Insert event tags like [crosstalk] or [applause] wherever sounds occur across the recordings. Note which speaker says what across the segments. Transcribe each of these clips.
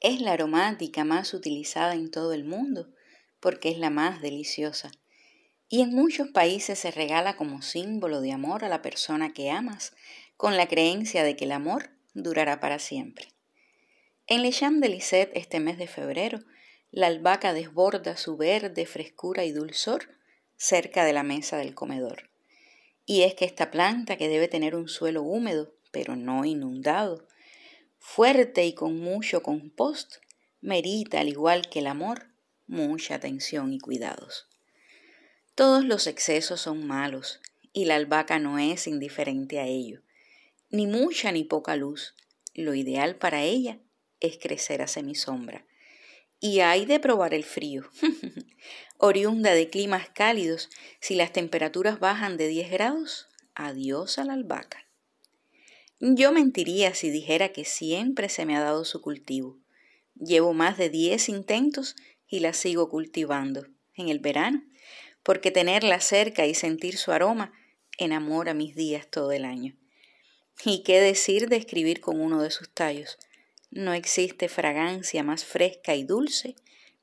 Speaker 1: Es la aromática más utilizada en todo el mundo porque es la más deliciosa. Y en muchos países se regala como símbolo de amor a la persona que amas, con la creencia de que el amor durará para siempre. En Le Champ de Lisette este mes de febrero, la albahaca desborda su verde frescura y dulzor cerca de la mesa del comedor. Y es que esta planta, que debe tener un suelo húmedo, pero no inundado, fuerte y con mucho compost, merita, al igual que el amor, mucha atención y cuidados. Todos los excesos son malos, y la albahaca no es indiferente a ello. Ni mucha ni poca luz. Lo ideal para ella es crecer a semisombra. Y hay de probar el frío. [laughs] Oriunda de climas cálidos, si las temperaturas bajan de 10 grados, adiós a la albahaca. Yo mentiría si dijera que siempre se me ha dado su cultivo. Llevo más de 10 intentos y la sigo cultivando en el verano, porque tenerla cerca y sentir su aroma enamora mis días todo el año. ¿Y qué decir de escribir con uno de sus tallos? No existe fragancia más fresca y dulce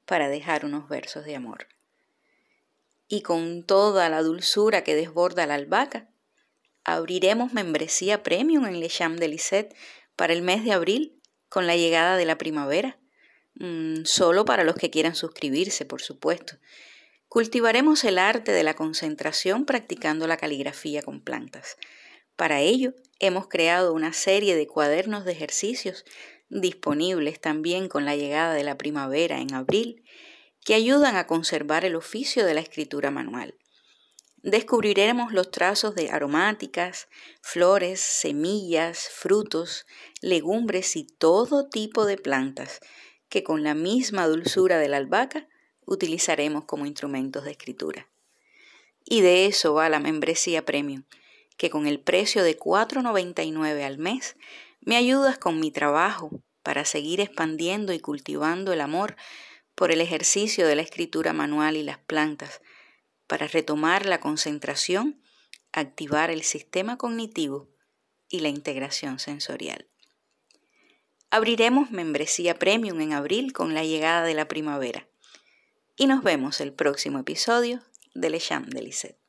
Speaker 1: para dejar unos versos de amor. Y con toda la dulzura que desborda la albahaca, abriremos membresía premium en Le Champ de Lisette para el mes de abril con la llegada de la primavera. Mm, solo para los que quieran suscribirse, por supuesto. Cultivaremos el arte de la concentración practicando la caligrafía con plantas. Para ello, hemos creado una serie de cuadernos de ejercicios disponibles también con la llegada de la primavera en abril, que ayudan a conservar el oficio de la escritura manual. Descubriremos los trazos de aromáticas, flores, semillas, frutos, legumbres y todo tipo de plantas que con la misma dulzura de la albahaca utilizaremos como instrumentos de escritura. Y de eso va la membresía premium, que con el precio de $4.99 al mes me ayudas con mi trabajo para seguir expandiendo y cultivando el amor por el ejercicio de la escritura manual y las plantas, para retomar la concentración, activar el sistema cognitivo y la integración sensorial. Abriremos membresía premium en abril con la llegada de la primavera. Y nos vemos el próximo episodio de Le Champ de Lisette.